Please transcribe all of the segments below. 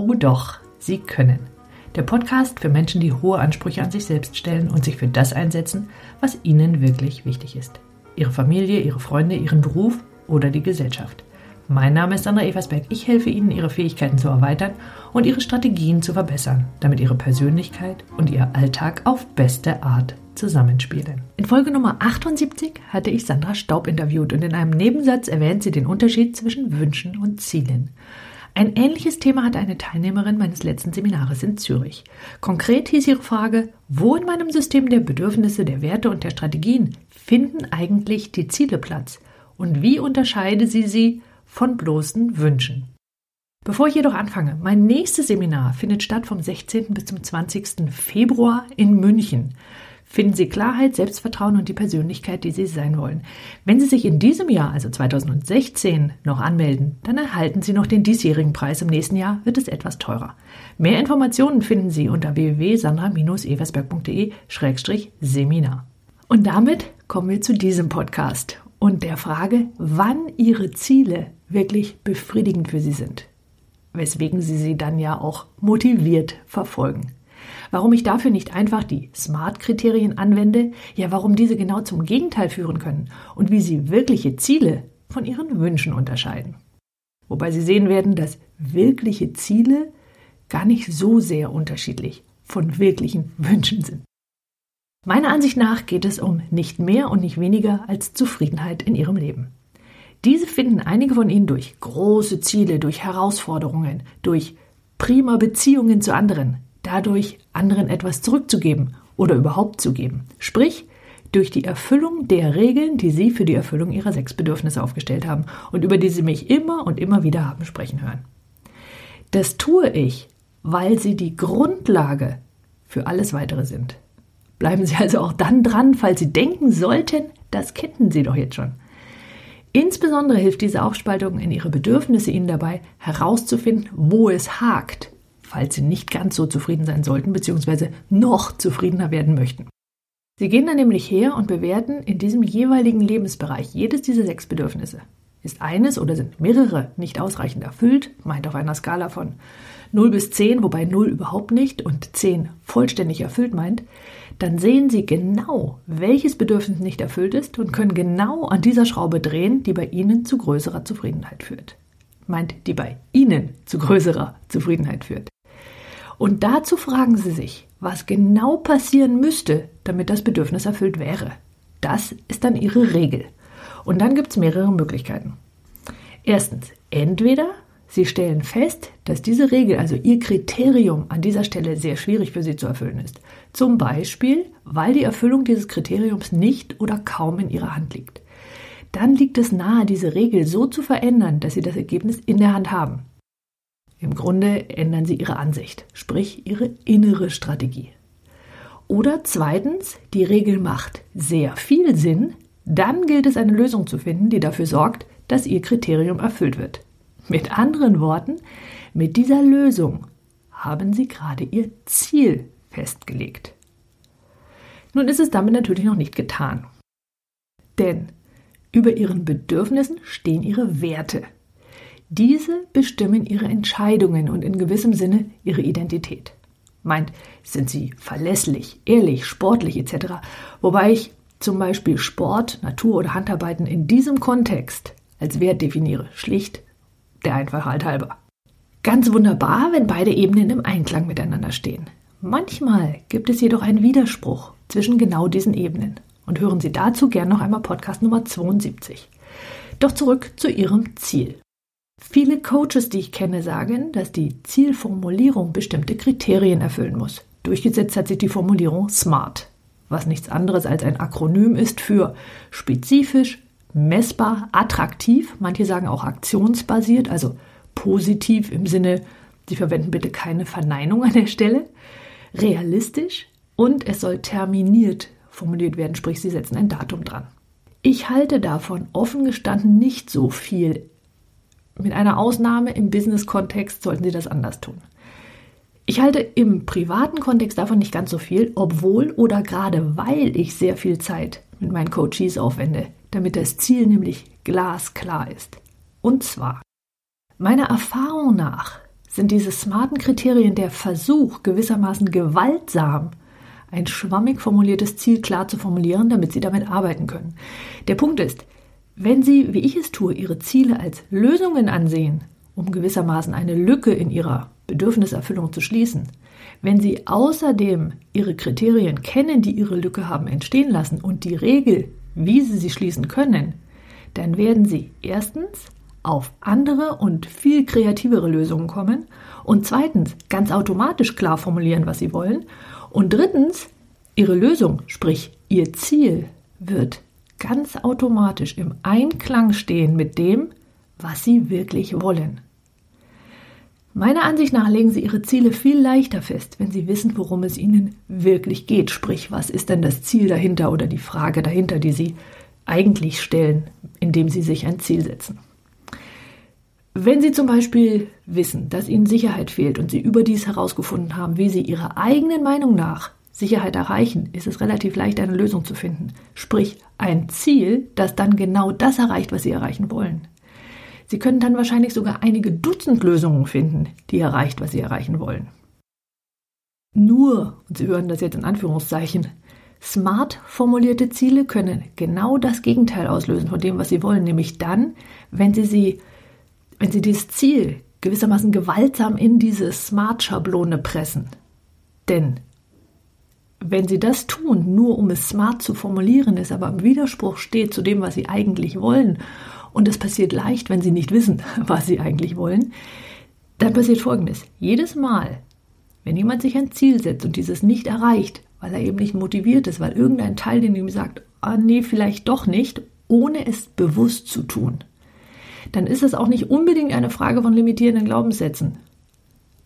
Oh doch, Sie können. Der Podcast für Menschen, die hohe Ansprüche an sich selbst stellen und sich für das einsetzen, was ihnen wirklich wichtig ist. Ihre Familie, ihre Freunde, ihren Beruf oder die Gesellschaft. Mein Name ist Sandra Eversberg. Ich helfe Ihnen, Ihre Fähigkeiten zu erweitern und Ihre Strategien zu verbessern, damit Ihre Persönlichkeit und Ihr Alltag auf beste Art zusammenspielen. In Folge Nummer 78 hatte ich Sandra Staub interviewt und in einem Nebensatz erwähnt sie den Unterschied zwischen Wünschen und Zielen. Ein ähnliches Thema hatte eine Teilnehmerin meines letzten Seminares in Zürich. Konkret hieß ihre Frage, wo in meinem System der Bedürfnisse, der Werte und der Strategien finden eigentlich die Ziele Platz und wie unterscheide sie sie von bloßen Wünschen. Bevor ich jedoch anfange, mein nächstes Seminar findet statt vom 16. bis zum 20. Februar in München. Finden Sie Klarheit, Selbstvertrauen und die Persönlichkeit, die Sie sein wollen. Wenn Sie sich in diesem Jahr, also 2016, noch anmelden, dann erhalten Sie noch den diesjährigen Preis. Im nächsten Jahr wird es etwas teurer. Mehr Informationen finden Sie unter www.sandra-eversberg.de-seminar. Und damit kommen wir zu diesem Podcast und der Frage, wann Ihre Ziele wirklich befriedigend für Sie sind. Weswegen Sie sie dann ja auch motiviert verfolgen. Warum ich dafür nicht einfach die SMART-Kriterien anwende, ja warum diese genau zum Gegenteil führen können und wie Sie wirkliche Ziele von Ihren Wünschen unterscheiden. Wobei Sie sehen werden, dass wirkliche Ziele gar nicht so sehr unterschiedlich von wirklichen Wünschen sind. Meiner Ansicht nach geht es um nicht mehr und nicht weniger als Zufriedenheit in Ihrem Leben. Diese finden einige von Ihnen durch große Ziele, durch Herausforderungen, durch prima Beziehungen zu anderen, dadurch anderen etwas zurückzugeben oder überhaupt zu geben. Sprich, durch die Erfüllung der Regeln, die Sie für die Erfüllung Ihrer sechs Bedürfnisse aufgestellt haben und über die Sie mich immer und immer wieder haben sprechen hören. Das tue ich, weil sie die Grundlage für alles weitere sind. Bleiben Sie also auch dann dran, falls Sie denken sollten, das kennen Sie doch jetzt schon. Insbesondere hilft diese Aufspaltung in Ihre Bedürfnisse Ihnen dabei, herauszufinden, wo es hakt falls Sie nicht ganz so zufrieden sein sollten, beziehungsweise noch zufriedener werden möchten. Sie gehen dann nämlich her und bewerten in diesem jeweiligen Lebensbereich jedes dieser sechs Bedürfnisse. Ist eines oder sind mehrere nicht ausreichend erfüllt, meint auf einer Skala von 0 bis 10, wobei 0 überhaupt nicht und 10 vollständig erfüllt meint, dann sehen Sie genau, welches Bedürfnis nicht erfüllt ist und können genau an dieser Schraube drehen, die bei Ihnen zu größerer Zufriedenheit führt. Meint, die bei Ihnen zu größerer Zufriedenheit führt. Und dazu fragen Sie sich, was genau passieren müsste, damit das Bedürfnis erfüllt wäre. Das ist dann Ihre Regel. Und dann gibt es mehrere Möglichkeiten. Erstens, entweder Sie stellen fest, dass diese Regel, also Ihr Kriterium an dieser Stelle sehr schwierig für Sie zu erfüllen ist. Zum Beispiel, weil die Erfüllung dieses Kriteriums nicht oder kaum in Ihrer Hand liegt. Dann liegt es nahe, diese Regel so zu verändern, dass Sie das Ergebnis in der Hand haben. Im Grunde ändern sie ihre Ansicht, sprich ihre innere Strategie. Oder zweitens, die Regel macht sehr viel Sinn, dann gilt es eine Lösung zu finden, die dafür sorgt, dass ihr Kriterium erfüllt wird. Mit anderen Worten, mit dieser Lösung haben sie gerade ihr Ziel festgelegt. Nun ist es damit natürlich noch nicht getan. Denn über ihren Bedürfnissen stehen ihre Werte. Diese bestimmen ihre Entscheidungen und in gewissem Sinne ihre Identität. Meint, sind sie verlässlich, ehrlich, sportlich etc. Wobei ich zum Beispiel Sport, Natur oder Handarbeiten in diesem Kontext als Wert definiere. Schlicht der Einfachheit halber. Ganz wunderbar, wenn beide Ebenen im Einklang miteinander stehen. Manchmal gibt es jedoch einen Widerspruch zwischen genau diesen Ebenen. Und hören Sie dazu gern noch einmal Podcast Nummer 72. Doch zurück zu Ihrem Ziel. Viele Coaches, die ich kenne, sagen, dass die Zielformulierung bestimmte Kriterien erfüllen muss. Durchgesetzt hat sich die Formulierung SMART, was nichts anderes als ein Akronym ist für spezifisch, messbar, attraktiv, manche sagen auch aktionsbasiert, also positiv im Sinne, Sie verwenden bitte keine Verneinung an der Stelle, realistisch und es soll terminiert formuliert werden, sprich Sie setzen ein Datum dran. Ich halte davon offen gestanden nicht so viel mit einer Ausnahme im Business-Kontext sollten Sie das anders tun. Ich halte im privaten Kontext davon nicht ganz so viel, obwohl oder gerade weil ich sehr viel Zeit mit meinen Coaches aufwende, damit das Ziel nämlich glasklar ist. Und zwar, meiner Erfahrung nach sind diese smarten Kriterien der Versuch, gewissermaßen gewaltsam ein schwammig formuliertes Ziel klar zu formulieren, damit Sie damit arbeiten können. Der Punkt ist, wenn Sie, wie ich es tue, Ihre Ziele als Lösungen ansehen, um gewissermaßen eine Lücke in Ihrer Bedürfniserfüllung zu schließen, wenn Sie außerdem Ihre Kriterien kennen, die Ihre Lücke haben entstehen lassen und die Regel, wie Sie sie schließen können, dann werden Sie erstens auf andere und viel kreativere Lösungen kommen und zweitens ganz automatisch klar formulieren, was Sie wollen. Und drittens Ihre Lösung, sprich Ihr Ziel, wird ganz automatisch im Einklang stehen mit dem, was Sie wirklich wollen. Meiner Ansicht nach legen Sie Ihre Ziele viel leichter fest, wenn Sie wissen, worum es Ihnen wirklich geht. Sprich, was ist denn das Ziel dahinter oder die Frage dahinter, die Sie eigentlich stellen, indem Sie sich ein Ziel setzen. Wenn Sie zum Beispiel wissen, dass Ihnen Sicherheit fehlt und Sie überdies herausgefunden haben, wie Sie Ihrer eigenen Meinung nach Sicherheit erreichen, ist es relativ leicht, eine Lösung zu finden. Sprich, ein Ziel, das dann genau das erreicht, was Sie erreichen wollen. Sie können dann wahrscheinlich sogar einige Dutzend Lösungen finden, die erreicht, was Sie erreichen wollen. Nur, und Sie hören das jetzt in Anführungszeichen, smart formulierte Ziele können genau das Gegenteil auslösen von dem, was Sie wollen, nämlich dann, wenn Sie sie, wenn Sie dieses Ziel gewissermaßen gewaltsam in diese Smart-Schablone pressen. Denn wenn Sie das tun, nur um es smart zu formulieren, es aber im Widerspruch steht zu dem, was Sie eigentlich wollen und es passiert leicht, wenn Sie nicht wissen, was Sie eigentlich wollen, dann passiert Folgendes. Jedes Mal, wenn jemand sich ein Ziel setzt und dieses nicht erreicht, weil er eben nicht motiviert ist, weil irgendein Teil in ihm sagt, ah nee, vielleicht doch nicht, ohne es bewusst zu tun, dann ist es auch nicht unbedingt eine Frage von limitierenden Glaubenssätzen.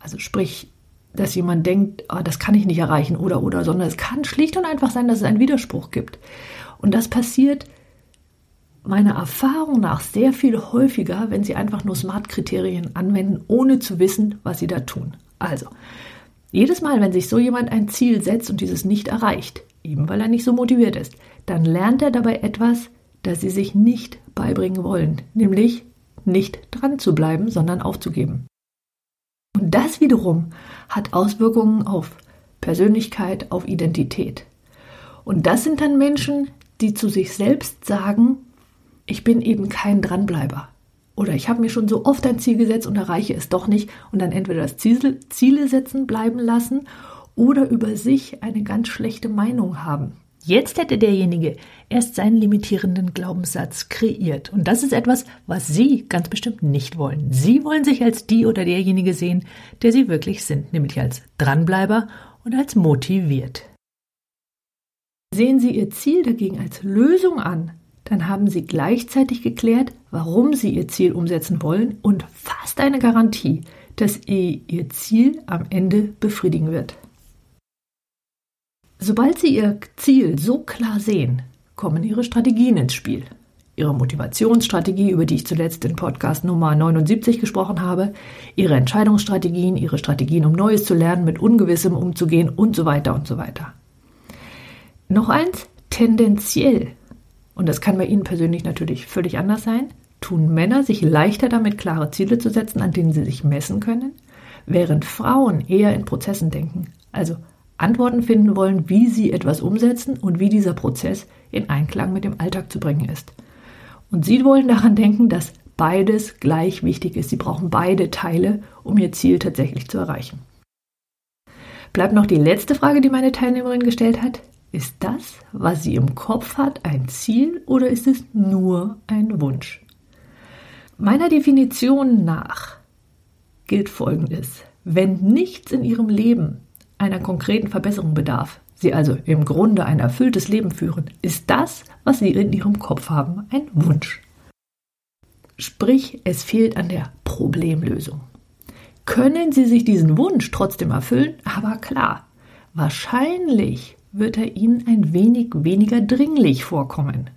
Also sprich, dass jemand denkt, ah, das kann ich nicht erreichen oder oder, sondern es kann schlicht und einfach sein, dass es einen Widerspruch gibt. Und das passiert meiner Erfahrung nach sehr viel häufiger, wenn Sie einfach nur Smart-Kriterien anwenden, ohne zu wissen, was Sie da tun. Also, jedes Mal, wenn sich so jemand ein Ziel setzt und dieses nicht erreicht, eben weil er nicht so motiviert ist, dann lernt er dabei etwas, das Sie sich nicht beibringen wollen, nämlich nicht dran zu bleiben, sondern aufzugeben. Und das wiederum hat Auswirkungen auf Persönlichkeit, auf Identität. Und das sind dann Menschen, die zu sich selbst sagen, ich bin eben kein Dranbleiber. Oder ich habe mir schon so oft ein Ziel gesetzt und erreiche es doch nicht und dann entweder das Ziel, Ziele setzen bleiben lassen oder über sich eine ganz schlechte Meinung haben. Jetzt hätte derjenige erst seinen limitierenden Glaubenssatz kreiert. Und das ist etwas, was Sie ganz bestimmt nicht wollen. Sie wollen sich als die oder derjenige sehen, der Sie wirklich sind, nämlich als Dranbleiber und als motiviert. Sehen Sie Ihr Ziel dagegen als Lösung an, dann haben Sie gleichzeitig geklärt, warum Sie Ihr Ziel umsetzen wollen und fast eine Garantie, dass Ihr Ziel am Ende befriedigen wird. Sobald Sie Ihr Ziel so klar sehen, kommen Ihre Strategien ins Spiel. Ihre Motivationsstrategie, über die ich zuletzt in Podcast Nummer 79 gesprochen habe, Ihre Entscheidungsstrategien, Ihre Strategien, um Neues zu lernen, mit Ungewissem umzugehen und so weiter und so weiter. Noch eins, tendenziell und das kann bei Ihnen persönlich natürlich völlig anders sein, tun Männer sich leichter damit, klare Ziele zu setzen, an denen sie sich messen können, während Frauen eher in Prozessen denken, also Antworten finden wollen, wie sie etwas umsetzen und wie dieser Prozess in Einklang mit dem Alltag zu bringen ist. Und sie wollen daran denken, dass beides gleich wichtig ist. Sie brauchen beide Teile, um ihr Ziel tatsächlich zu erreichen. Bleibt noch die letzte Frage, die meine Teilnehmerin gestellt hat. Ist das, was sie im Kopf hat, ein Ziel oder ist es nur ein Wunsch? Meiner Definition nach gilt Folgendes. Wenn nichts in ihrem Leben einer konkreten Verbesserung bedarf, sie also im Grunde ein erfülltes Leben führen, ist das, was sie in ihrem Kopf haben, ein Wunsch. Sprich, es fehlt an der Problemlösung. Können Sie sich diesen Wunsch trotzdem erfüllen? Aber klar, wahrscheinlich wird er Ihnen ein wenig weniger dringlich vorkommen.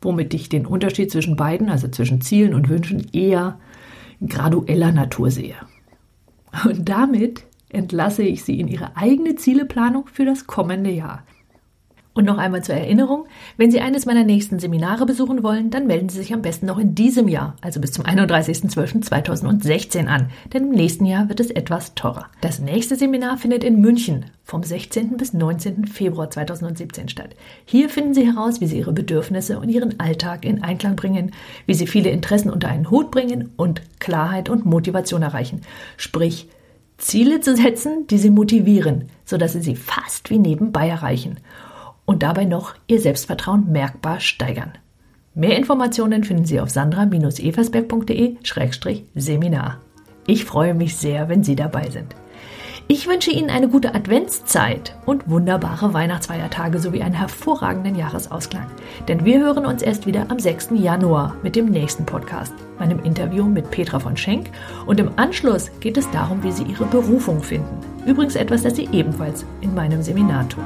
Womit ich den Unterschied zwischen beiden, also zwischen Zielen und Wünschen, eher gradueller Natur sehe. Und damit entlasse ich Sie in Ihre eigene Zieleplanung für das kommende Jahr. Und noch einmal zur Erinnerung, wenn Sie eines meiner nächsten Seminare besuchen wollen, dann melden Sie sich am besten noch in diesem Jahr, also bis zum 31.12.2016 an, denn im nächsten Jahr wird es etwas teurer. Das nächste Seminar findet in München vom 16. bis 19. Februar 2017 statt. Hier finden Sie heraus, wie Sie Ihre Bedürfnisse und Ihren Alltag in Einklang bringen, wie Sie viele Interessen unter einen Hut bringen und Klarheit und Motivation erreichen. Sprich, Ziele zu setzen, die Sie motivieren, sodass Sie sie fast wie nebenbei erreichen und dabei noch Ihr Selbstvertrauen merkbar steigern. Mehr Informationen finden Sie auf sandra-eversberg.de-seminar. Ich freue mich sehr, wenn Sie dabei sind. Ich wünsche Ihnen eine gute Adventszeit und wunderbare Weihnachtsfeiertage sowie einen hervorragenden Jahresausklang. Denn wir hören uns erst wieder am 6. Januar mit dem nächsten Podcast, meinem Interview mit Petra von Schenk. Und im Anschluss geht es darum, wie Sie Ihre Berufung finden. Übrigens etwas, das Sie ebenfalls in meinem Seminar tun.